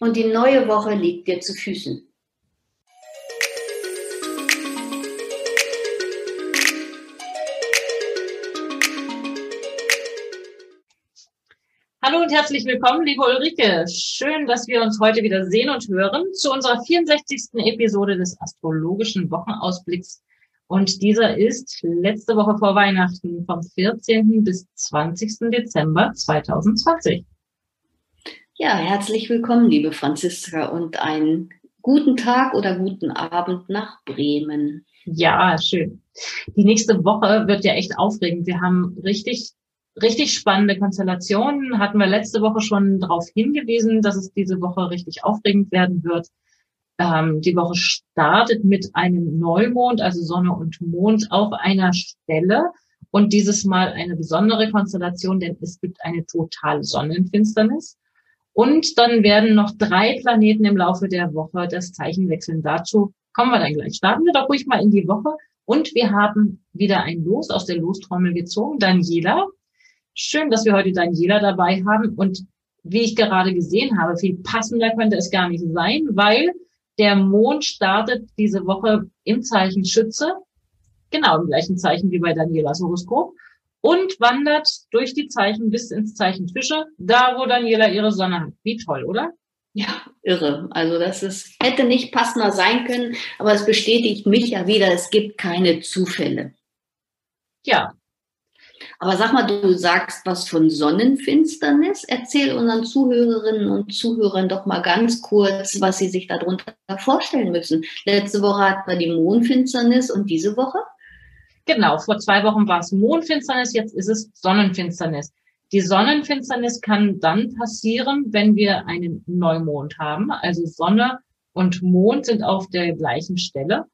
und die neue Woche liegt dir zu Füßen. Hallo und herzlich willkommen, liebe Ulrike. Schön, dass wir uns heute wieder sehen und hören zu unserer 64. Episode des astrologischen Wochenausblicks. Und dieser ist letzte Woche vor Weihnachten vom 14. bis 20. Dezember 2020. Ja, herzlich willkommen, liebe Franziska, und einen guten Tag oder guten Abend nach Bremen. Ja, schön. Die nächste Woche wird ja echt aufregend. Wir haben richtig, richtig spannende Konstellationen. Hatten wir letzte Woche schon darauf hingewiesen, dass es diese Woche richtig aufregend werden wird. Ähm, die Woche startet mit einem Neumond, also Sonne und Mond auf einer Stelle. Und dieses Mal eine besondere Konstellation, denn es gibt eine totale Sonnenfinsternis. Und dann werden noch drei Planeten im Laufe der Woche das Zeichen wechseln. Dazu kommen wir dann gleich. Starten wir doch ruhig mal in die Woche. Und wir haben wieder ein Los aus der Lostrommel gezogen. Daniela. Schön, dass wir heute Daniela dabei haben. Und wie ich gerade gesehen habe, viel passender könnte es gar nicht sein, weil der Mond startet diese Woche im Zeichen Schütze. Genau im gleichen Zeichen wie bei Danielas Horoskop und wandert durch die Zeichen bis ins Zeichen Fische, da wo Daniela ihre Sonne hat. Wie toll, oder? Ja, irre. Also das ist, hätte nicht passender sein können, aber es bestätigt mich ja wieder, es gibt keine Zufälle. Ja. Aber sag mal, du sagst was von Sonnenfinsternis. Erzähl unseren Zuhörerinnen und Zuhörern doch mal ganz kurz, was sie sich darunter vorstellen müssen. Letzte Woche hatten wir die Mondfinsternis und diese Woche? Genau, vor zwei Wochen war es Mondfinsternis, jetzt ist es Sonnenfinsternis. Die Sonnenfinsternis kann dann passieren, wenn wir einen Neumond haben. Also Sonne und Mond sind auf der gleichen Stelle.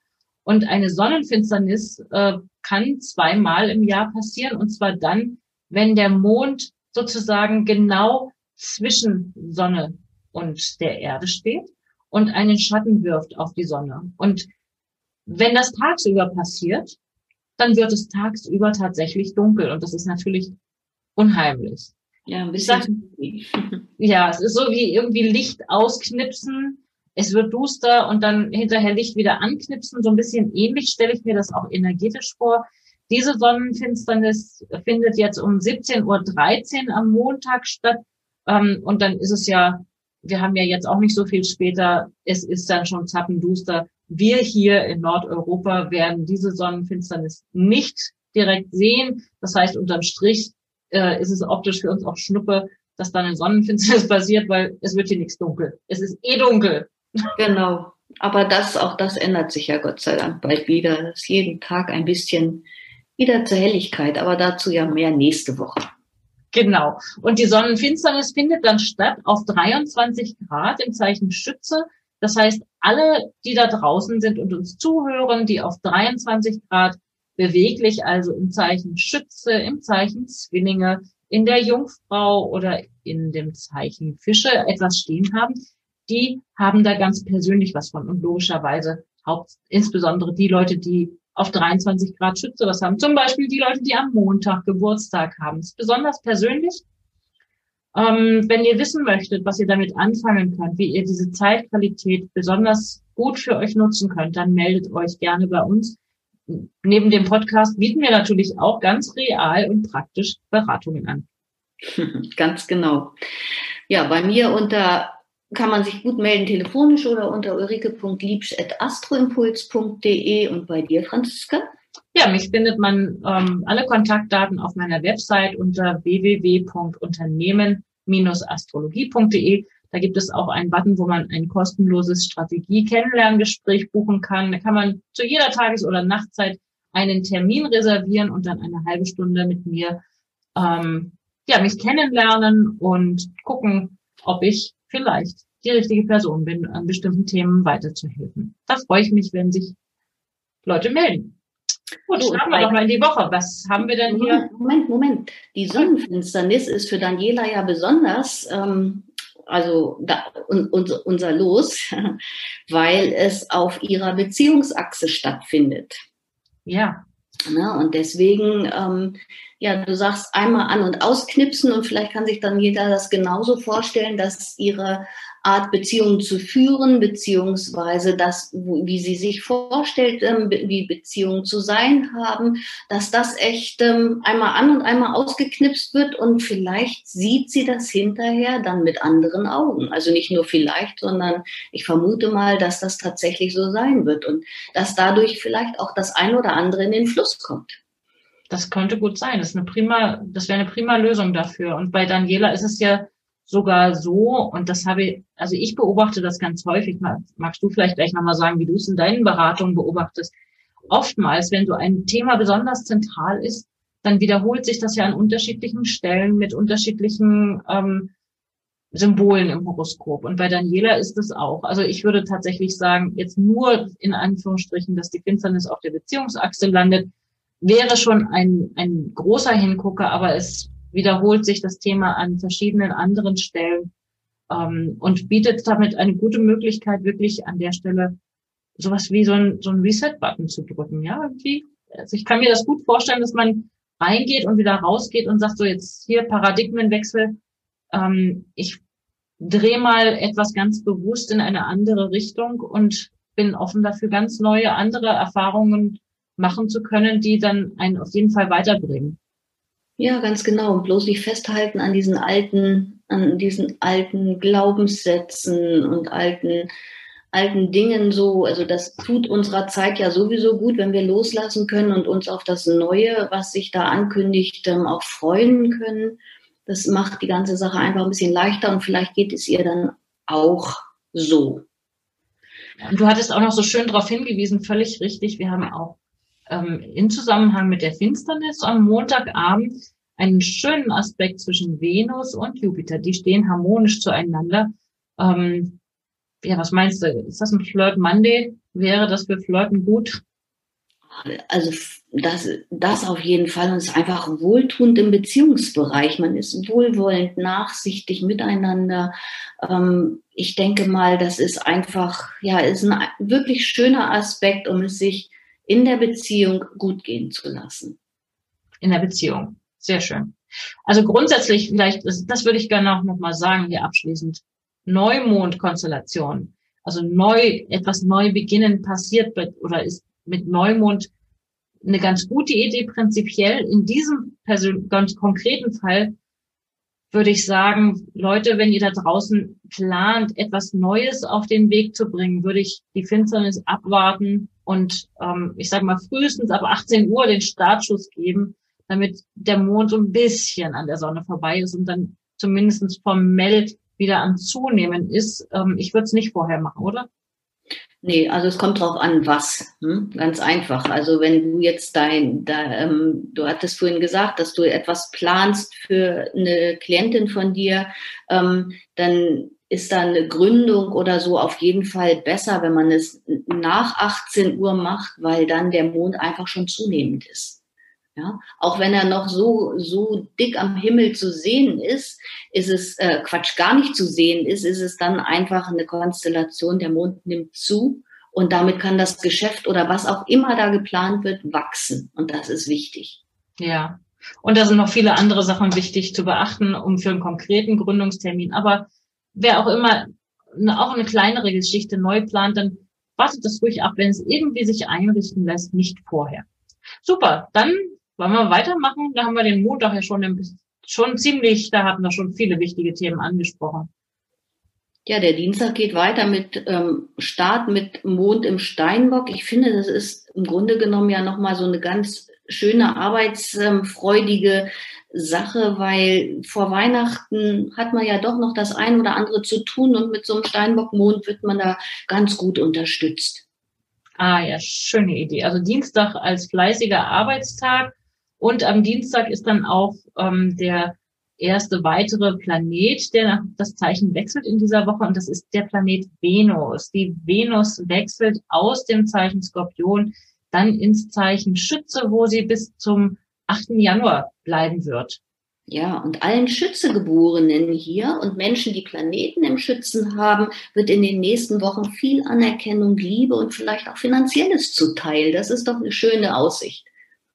Und eine Sonnenfinsternis äh, kann zweimal im Jahr passieren. Und zwar dann, wenn der Mond sozusagen genau zwischen Sonne und der Erde steht und einen Schatten wirft auf die Sonne. Und wenn das tagsüber passiert, dann wird es tagsüber tatsächlich dunkel und das ist natürlich unheimlich. Ja, ein bisschen. ja, es ist so wie irgendwie Licht ausknipsen. Es wird duster und dann hinterher Licht wieder anknipsen. So ein bisschen ähnlich stelle ich mir das auch energetisch vor. Diese Sonnenfinsternis findet jetzt um 17.13 Uhr am Montag statt. Ähm, und dann ist es ja, wir haben ja jetzt auch nicht so viel später, es ist dann schon zappenduster. Wir hier in Nordeuropa werden diese Sonnenfinsternis nicht direkt sehen. Das heißt, unterm Strich äh, ist es optisch für uns auch Schnuppe, dass da eine Sonnenfinsternis passiert, weil es wird hier nichts dunkel. Es ist eh dunkel. Genau. Aber das, auch das ändert sich ja Gott sei Dank bald wieder. Es ist jeden Tag ein bisschen wieder zur Helligkeit, aber dazu ja mehr nächste Woche. Genau. Und die Sonnenfinsternis findet dann statt auf 23 Grad im Zeichen Schütze. Das heißt, alle, die da draußen sind und uns zuhören, die auf 23 Grad beweglich, also im Zeichen Schütze, im Zeichen Zwillinge, in der Jungfrau oder in dem Zeichen Fische etwas stehen haben, die haben da ganz persönlich was von. Und logischerweise haupt, insbesondere die Leute, die auf 23 Grad Schütze was haben. Zum Beispiel die Leute, die am Montag Geburtstag haben. Das ist besonders persönlich. Ähm, wenn ihr wissen möchtet, was ihr damit anfangen könnt, wie ihr diese Zeitqualität besonders gut für euch nutzen könnt, dann meldet euch gerne bei uns. Neben dem Podcast bieten wir natürlich auch ganz real und praktisch Beratungen an. Ganz genau. Ja, bei mir unter kann man sich gut melden telefonisch oder unter ulrike.liebsch.astroimpuls.de und bei dir, Franziska? Ja, mich findet man ähm, alle Kontaktdaten auf meiner Website unter www.unternehmen-astrologie.de. Da gibt es auch einen Button, wo man ein kostenloses Strategie-Kennenlerngespräch buchen kann. Da kann man zu jeder Tages- oder Nachtzeit einen Termin reservieren und dann eine halbe Stunde mit mir ähm, ja, mich kennenlernen und gucken, ob ich vielleicht die richtige Person bin, an bestimmten Themen weiterzuhelfen. Da freue ich mich, wenn sich Leute melden. Gut, so, starten wir doch mal in die Woche. Was haben wir denn hier? Moment, Moment. Die Sonnenfinsternis ist für Daniela ja besonders, ähm, also da, un, unser, unser Los, weil es auf ihrer Beziehungsachse stattfindet. Ja. Ne? Und deswegen, ähm, ja, du sagst einmal an- und ausknipsen und vielleicht kann sich dann jeder das genauso vorstellen, dass ihre Art Beziehungen zu führen, beziehungsweise das, wie sie sich vorstellt, ähm, wie Beziehungen zu sein haben, dass das echt ähm, einmal an und einmal ausgeknipst wird und vielleicht sieht sie das hinterher dann mit anderen Augen. Also nicht nur vielleicht, sondern ich vermute mal, dass das tatsächlich so sein wird und dass dadurch vielleicht auch das ein oder andere in den Fluss kommt. Das könnte gut sein. Das ist eine prima, das wäre eine prima Lösung dafür. Und bei Daniela ist es ja sogar so, und das habe ich, also ich beobachte das ganz häufig, magst du vielleicht gleich nochmal sagen, wie du es in deinen Beratungen beobachtest. Oftmals, wenn so ein Thema besonders zentral ist, dann wiederholt sich das ja an unterschiedlichen Stellen mit unterschiedlichen ähm, Symbolen im Horoskop. Und bei Daniela ist es auch. Also ich würde tatsächlich sagen, jetzt nur in Anführungsstrichen, dass die Finsternis auf der Beziehungsachse landet, wäre schon ein, ein großer Hingucker, aber es wiederholt sich das Thema an verschiedenen anderen Stellen ähm, und bietet damit eine gute Möglichkeit, wirklich an der Stelle sowas wie so ein, so ein Reset-Button zu drücken. Ja, irgendwie. Also ich kann mir das gut vorstellen, dass man reingeht und wieder rausgeht und sagt so jetzt hier Paradigmenwechsel. Ähm, ich drehe mal etwas ganz bewusst in eine andere Richtung und bin offen dafür, ganz neue, andere Erfahrungen machen zu können, die dann einen auf jeden Fall weiterbringen. Ja, ganz genau. Und bloß nicht festhalten an diesen alten, an diesen alten Glaubenssätzen und alten, alten Dingen so. Also das tut unserer Zeit ja sowieso gut, wenn wir loslassen können und uns auf das Neue, was sich da ankündigt, ähm, auch freuen können. Das macht die ganze Sache einfach ein bisschen leichter und vielleicht geht es ihr dann auch so. Und du hattest auch noch so schön darauf hingewiesen, völlig richtig. Wir haben auch ähm, in Zusammenhang mit der Finsternis am Montagabend einen schönen Aspekt zwischen Venus und Jupiter. Die stehen harmonisch zueinander. Ähm, ja, was meinst du? Ist das ein Flirt Monday? Wäre das für Flirten gut? Also das, das auf jeden Fall und es ist einfach wohltuend im Beziehungsbereich. Man ist wohlwollend, nachsichtig miteinander. Ähm, ich denke mal, das ist einfach, ja, ist ein wirklich schöner Aspekt, um es sich in der Beziehung gut gehen zu lassen. In der Beziehung. Sehr schön. Also grundsätzlich vielleicht, das, würde ich gerne auch nochmal sagen hier abschließend. Neumondkonstellation. Also neu, etwas neu beginnen passiert oder ist mit Neumond eine ganz gute Idee prinzipiell. In diesem ganz konkreten Fall würde ich sagen, Leute, wenn ihr da draußen plant, etwas Neues auf den Weg zu bringen, würde ich die Finsternis abwarten und ähm, ich sage mal frühestens ab 18 Uhr den Startschuss geben, damit der Mond so ein bisschen an der Sonne vorbei ist und dann zumindest formell wieder am Zunehmen ist. Ähm, ich würde es nicht vorher machen, oder? Nee, also es kommt drauf an, was. Hm? Ganz einfach. Also wenn du jetzt dein, da, ähm, du hattest vorhin gesagt, dass du etwas planst für eine Klientin von dir, ähm, dann ist da eine Gründung oder so auf jeden Fall besser, wenn man es nach 18 Uhr macht, weil dann der Mond einfach schon zunehmend ist. Ja, auch wenn er noch so, so dick am Himmel zu sehen ist, ist es, äh, Quatsch, gar nicht zu sehen ist, ist es dann einfach eine Konstellation, der Mond nimmt zu und damit kann das Geschäft oder was auch immer da geplant wird, wachsen. Und das ist wichtig. Ja. Und da sind noch viele andere Sachen wichtig zu beachten, um für einen konkreten Gründungstermin. Aber wer auch immer auch eine kleinere Geschichte neu plant, dann wartet das ruhig ab, wenn es irgendwie sich einrichten lässt, nicht vorher. Super, dann wollen wir weitermachen? Da haben wir den Montag ja schon, schon ziemlich, da hatten wir schon viele wichtige Themen angesprochen. Ja, der Dienstag geht weiter mit ähm, Start mit Mond im Steinbock. Ich finde, das ist im Grunde genommen ja nochmal so eine ganz schöne arbeitsfreudige Sache, weil vor Weihnachten hat man ja doch noch das ein oder andere zu tun und mit so einem Steinbockmond wird man da ganz gut unterstützt. Ah ja, schöne Idee. Also Dienstag als fleißiger Arbeitstag und am Dienstag ist dann auch ähm, der erste weitere Planet, der das Zeichen wechselt in dieser Woche und das ist der Planet Venus. Die Venus wechselt aus dem Zeichen Skorpion dann ins Zeichen Schütze, wo sie bis zum 8. Januar bleiben wird. Ja, und allen Schützegeborenen hier und Menschen, die Planeten im Schützen haben, wird in den nächsten Wochen viel Anerkennung, Liebe und vielleicht auch Finanzielles zuteil. Das ist doch eine schöne Aussicht.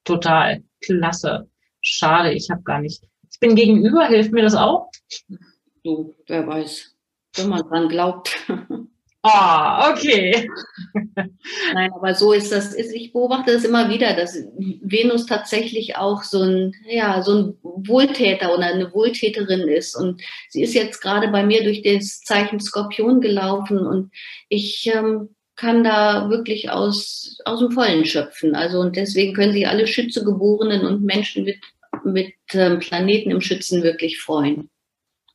Total. Klasse. Schade, ich habe gar nicht. Ich bin gegenüber, hilft mir das auch? So, wer weiß, wenn man dran glaubt. Ah, okay. Nein, aber so ist das. Ich beobachte das immer wieder, dass Venus tatsächlich auch so ein, ja, so ein Wohltäter oder eine Wohltäterin ist. Und sie ist jetzt gerade bei mir durch das Zeichen Skorpion gelaufen und ich ähm, kann da wirklich aus, aus dem Vollen schöpfen. Also und deswegen können sich alle Schützegeborenen und Menschen mit, mit ähm, Planeten im Schützen wirklich freuen.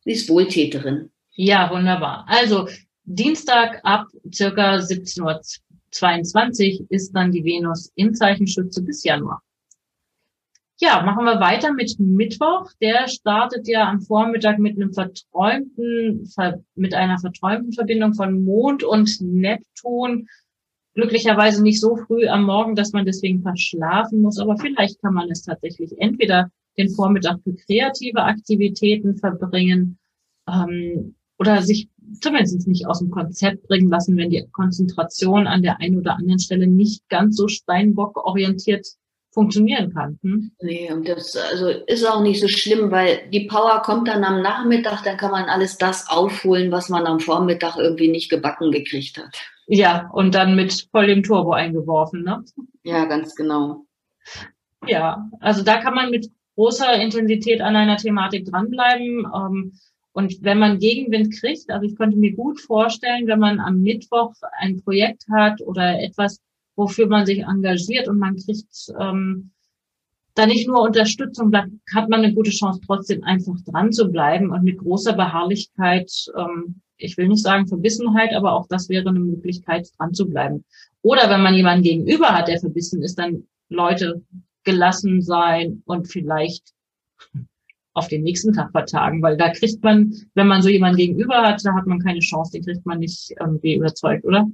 Sie ist Wohltäterin. Ja, wunderbar. Also Dienstag ab circa 17.22 Uhr ist dann die Venus im Zeichen Schütze bis Januar. Ja, machen wir weiter mit Mittwoch. Der startet ja am Vormittag mit einem verträumten, mit einer verträumten Verbindung von Mond und Neptun. Glücklicherweise nicht so früh am Morgen, dass man deswegen verschlafen muss, aber vielleicht kann man es tatsächlich entweder den Vormittag für kreative Aktivitäten verbringen ähm, oder sich zumindest nicht aus dem Konzept bringen lassen, wenn die Konzentration an der einen oder anderen Stelle nicht ganz so Steinbock orientiert funktionieren kann. Hm? Nee, und das also ist auch nicht so schlimm, weil die Power kommt dann am Nachmittag, dann kann man alles das aufholen, was man am Vormittag irgendwie nicht gebacken gekriegt hat. Ja, und dann mit voll dem Turbo eingeworfen, ne? Ja, ganz genau. Ja, also da kann man mit großer Intensität an einer Thematik dranbleiben. Ähm, und wenn man Gegenwind kriegt, also ich könnte mir gut vorstellen, wenn man am Mittwoch ein Projekt hat oder etwas, wofür man sich engagiert und man kriegt ähm, da nicht nur Unterstützung, dann hat man eine gute Chance, trotzdem einfach dran zu bleiben und mit großer Beharrlichkeit, ähm, ich will nicht sagen Verbissenheit, aber auch das wäre eine Möglichkeit, dran zu bleiben. Oder wenn man jemanden gegenüber hat, der verbissen ist, dann Leute gelassen sein und vielleicht auf den nächsten Tag vertagen, weil da kriegt man, wenn man so jemanden gegenüber hat, da hat man keine Chance, den kriegt man nicht irgendwie überzeugt, oder?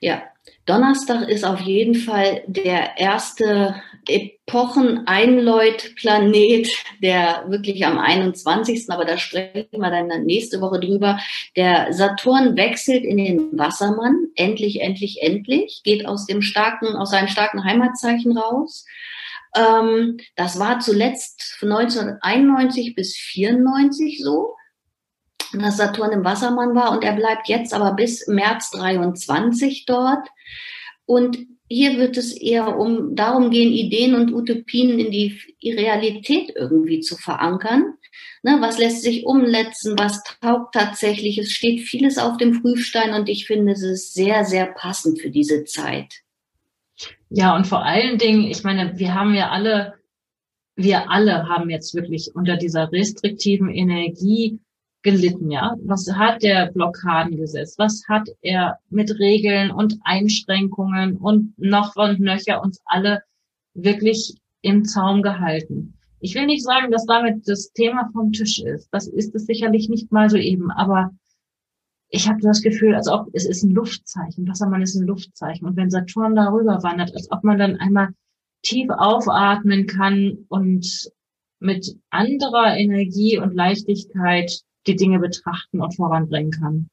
Ja, Donnerstag ist auf jeden Fall der erste Epochen-Einläut-Planet, der wirklich am 21. Aber da sprechen wir dann nächste Woche drüber. Der Saturn wechselt in den Wassermann. Endlich, endlich, endlich. Geht aus dem starken, aus seinem starken Heimatzeichen raus. Ähm, das war zuletzt von 1991 bis 94 so, dass Saturn im Wassermann war und er bleibt jetzt aber bis März 23 dort. Und hier wird es eher um darum gehen, Ideen und Utopien in die Realität irgendwie zu verankern. Ne, was lässt sich umsetzen? Was taugt tatsächlich? Es steht vieles auf dem Prüfstein und ich finde, es ist sehr, sehr passend für diese Zeit. Ja, und vor allen Dingen, ich meine, wir haben ja alle, wir alle haben jetzt wirklich unter dieser restriktiven Energie gelitten, ja. Was hat der Blockaden gesetzt? Was hat er mit Regeln und Einschränkungen und noch und nöcher uns alle wirklich im Zaum gehalten? Ich will nicht sagen, dass damit das Thema vom Tisch ist. Das ist es sicherlich nicht mal so eben, aber ich habe das Gefühl, als ob es ist ein Luftzeichen. Wassermann ist ein Luftzeichen. Und wenn Saturn darüber wandert, als ob man dann einmal tief aufatmen kann und mit anderer Energie und Leichtigkeit die Dinge betrachten und voranbringen kann.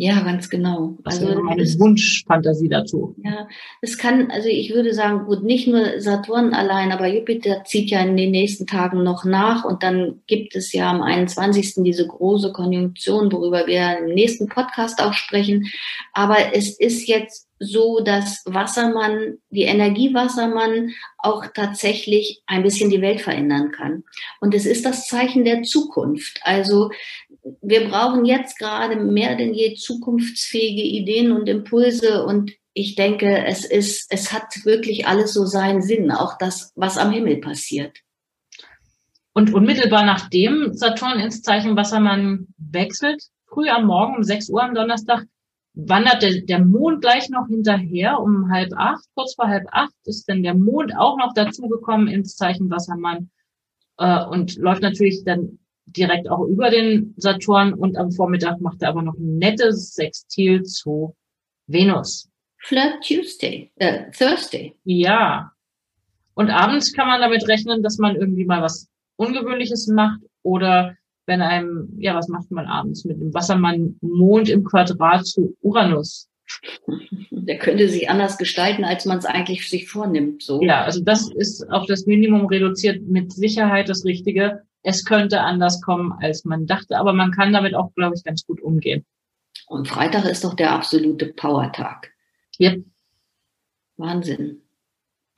Ja, ganz genau. Das also meine Wunschfantasie dazu. Ja, es kann, also ich würde sagen, gut, nicht nur Saturn allein, aber Jupiter zieht ja in den nächsten Tagen noch nach und dann gibt es ja am 21. diese große Konjunktion, worüber wir im nächsten Podcast auch sprechen. Aber es ist jetzt so, dass Wassermann, die Energie Wassermann auch tatsächlich ein bisschen die Welt verändern kann. Und es ist das Zeichen der Zukunft. Also wir brauchen jetzt gerade mehr denn je zukunftsfähige Ideen und Impulse. Und ich denke, es ist, es hat wirklich alles so seinen Sinn, auch das, was am Himmel passiert. Und unmittelbar nachdem Saturn ins Zeichen Wassermann wechselt, früh am Morgen um 6 Uhr am Donnerstag, wandert der, der Mond gleich noch hinterher um halb acht, kurz vor halb acht ist dann der Mond auch noch dazugekommen ins Zeichen Wassermann äh, und läuft natürlich dann direkt auch über den Saturn und am Vormittag macht er aber noch ein nettes Sextil zu Venus. Flirt Tuesday, äh, Thursday. Ja. Und abends kann man damit rechnen, dass man irgendwie mal was Ungewöhnliches macht oder wenn einem, ja, was macht man abends mit dem Wassermann Mond im Quadrat zu Uranus? Der könnte sich anders gestalten, als man es eigentlich sich vornimmt. So. Ja, also das ist auf das Minimum reduziert mit Sicherheit das Richtige. Es könnte anders kommen, als man dachte, aber man kann damit auch, glaube ich, ganz gut umgehen. Und Freitag ist doch der absolute Powertag. Yep. Wahnsinn.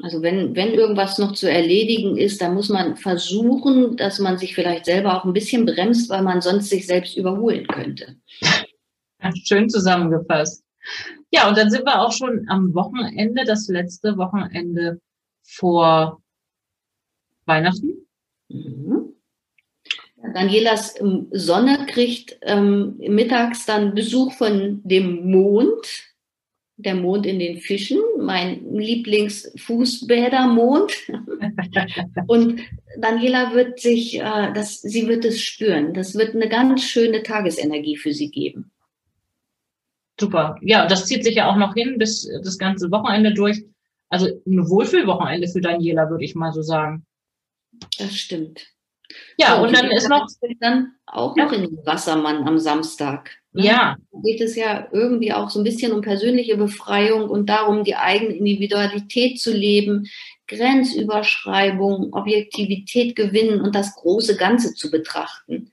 Also wenn, wenn irgendwas noch zu erledigen ist, dann muss man versuchen, dass man sich vielleicht selber auch ein bisschen bremst, weil man sonst sich selbst überholen könnte. schön zusammengefasst. Ja, und dann sind wir auch schon am Wochenende, das letzte Wochenende vor Weihnachten. Mhm. Danielas ähm, Sonne kriegt ähm, mittags dann Besuch von dem Mond der Mond in den Fischen, mein Lieblingsfußbädermond. und Daniela wird sich, äh, das, sie wird es spüren. Das wird eine ganz schöne Tagesenergie für sie geben. Super. Ja, das zieht sich ja auch noch hin bis das ganze Wochenende durch. Also ein Wohlfühlwochenende für Daniela, würde ich mal so sagen. Das stimmt. Ja, so, und dann ist noch dann auch ja. noch in den Wassermann am Samstag. Ne? Ja. Da geht es ja irgendwie auch so ein bisschen um persönliche Befreiung und darum, die eigene Individualität zu leben, Grenzüberschreibung, Objektivität gewinnen und das große Ganze zu betrachten.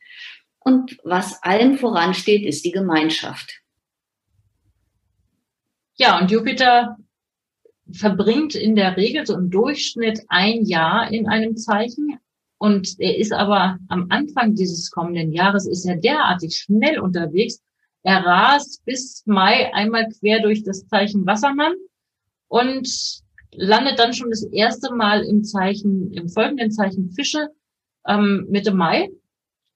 Und was allem voransteht, ist die Gemeinschaft. Ja, und Jupiter verbringt in der Regel so im Durchschnitt ein Jahr in einem Zeichen. Und er ist aber am Anfang dieses kommenden Jahres ist er derartig schnell unterwegs, er rast bis Mai einmal quer durch das Zeichen Wassermann und landet dann schon das erste Mal im Zeichen, im folgenden Zeichen Fische ähm, Mitte Mai.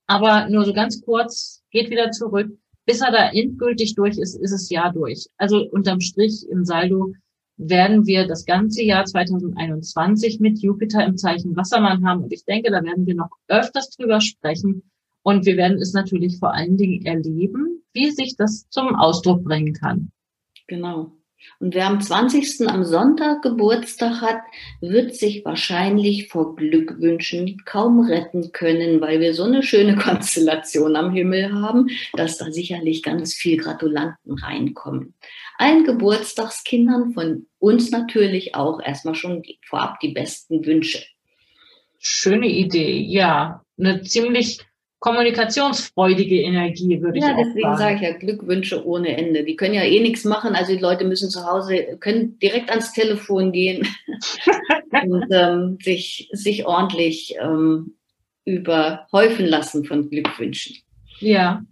Aber nur so ganz kurz, geht wieder zurück. Bis er da endgültig durch ist, ist es Jahr durch. Also unterm Strich im Saldo werden wir das ganze Jahr 2021 mit Jupiter im Zeichen Wassermann haben. Und ich denke, da werden wir noch öfters drüber sprechen. Und wir werden es natürlich vor allen Dingen erleben, wie sich das zum Ausdruck bringen kann. Genau. Und wer am 20. am Sonntag Geburtstag hat, wird sich wahrscheinlich vor Glückwünschen kaum retten können, weil wir so eine schöne Konstellation am Himmel haben, dass da sicherlich ganz viel Gratulanten reinkommen. Allen Geburtstagskindern von uns natürlich auch erstmal schon vorab die besten Wünsche. Schöne Idee, ja. Eine ziemlich kommunikationsfreudige Energie, würde ja, ich sagen. Ja, deswegen sage ich ja Glückwünsche ohne Ende. Die können ja eh nichts machen. Also die Leute müssen zu Hause, können direkt ans Telefon gehen und ähm, sich, sich ordentlich ähm, überhäufen lassen von Glückwünschen. Ja.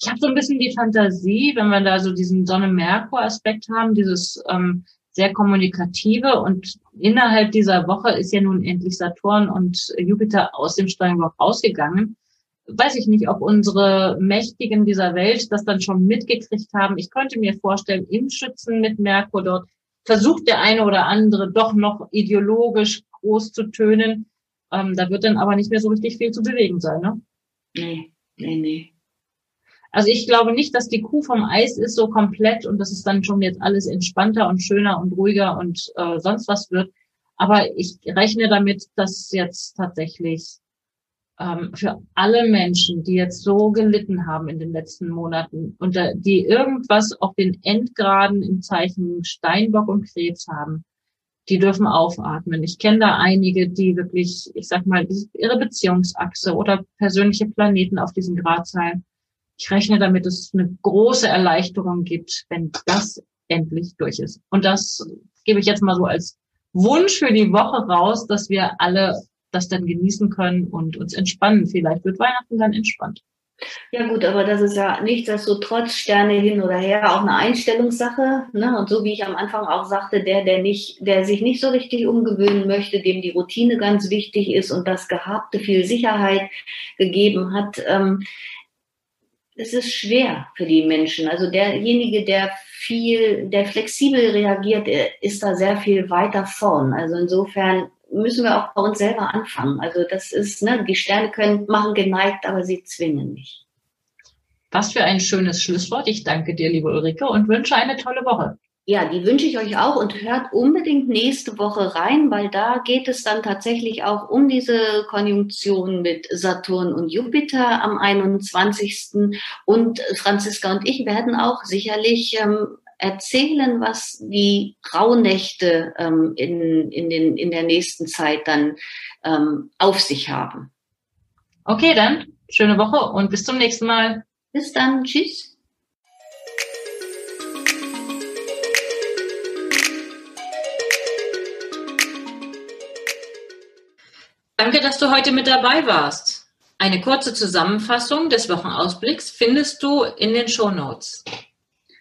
Ich habe so ein bisschen die Fantasie, wenn wir da so diesen Sonne-Merkur-Aspekt haben, dieses ähm, sehr kommunikative und innerhalb dieser Woche ist ja nun endlich Saturn und Jupiter aus dem Steinbock rausgegangen weiß ich nicht, ob unsere Mächtigen dieser Welt das dann schon mitgekriegt haben. Ich könnte mir vorstellen, im Schützen mit Merkur dort versucht der eine oder andere doch noch ideologisch groß zu tönen. Ähm, da wird dann aber nicht mehr so richtig viel zu bewegen sein, ne? Nee, nee, nee. Also ich glaube nicht, dass die Kuh vom Eis ist so komplett und dass es dann schon jetzt alles entspannter und schöner und ruhiger und äh, sonst was wird. Aber ich rechne damit, dass jetzt tatsächlich ähm, für alle Menschen, die jetzt so gelitten haben in den letzten Monaten und äh, die irgendwas auf den Endgraden im Zeichen Steinbock und Krebs haben, die dürfen aufatmen. Ich kenne da einige, die wirklich, ich sag mal, ihre Beziehungsachse oder persönliche Planeten auf diesen Gradzahlen. Ich rechne damit, dass es eine große Erleichterung gibt, wenn das endlich durch ist. Und das gebe ich jetzt mal so als Wunsch für die Woche raus, dass wir alle das dann genießen können und uns entspannen. Vielleicht wird Weihnachten dann entspannt. Ja gut, aber das ist ja nichtsdestotrotz Sterne hin oder her auch eine Einstellungssache. Ne? Und so wie ich am Anfang auch sagte, der, der nicht, der sich nicht so richtig umgewöhnen möchte, dem die Routine ganz wichtig ist und das Gehabte viel Sicherheit gegeben hat, ähm, es ist schwer für die Menschen. Also derjenige, der viel, der flexibel reagiert, ist da sehr viel weiter vorn. Also insofern müssen wir auch bei uns selber anfangen. Also das ist, ne, die Sterne können machen geneigt, aber sie zwingen nicht. Was für ein schönes Schlusswort. Ich danke dir, liebe Ulrike, und wünsche eine tolle Woche. Ja, die wünsche ich euch auch und hört unbedingt nächste Woche rein, weil da geht es dann tatsächlich auch um diese Konjunktion mit Saturn und Jupiter am 21. Und Franziska und ich werden auch sicherlich ähm, erzählen, was die Rauhnächte ähm, in, in, den, in der nächsten Zeit dann ähm, auf sich haben. Okay, dann schöne Woche und bis zum nächsten Mal. Bis dann. Tschüss. Danke, dass du heute mit dabei warst. Eine kurze Zusammenfassung des Wochenausblicks findest du in den Show Notes.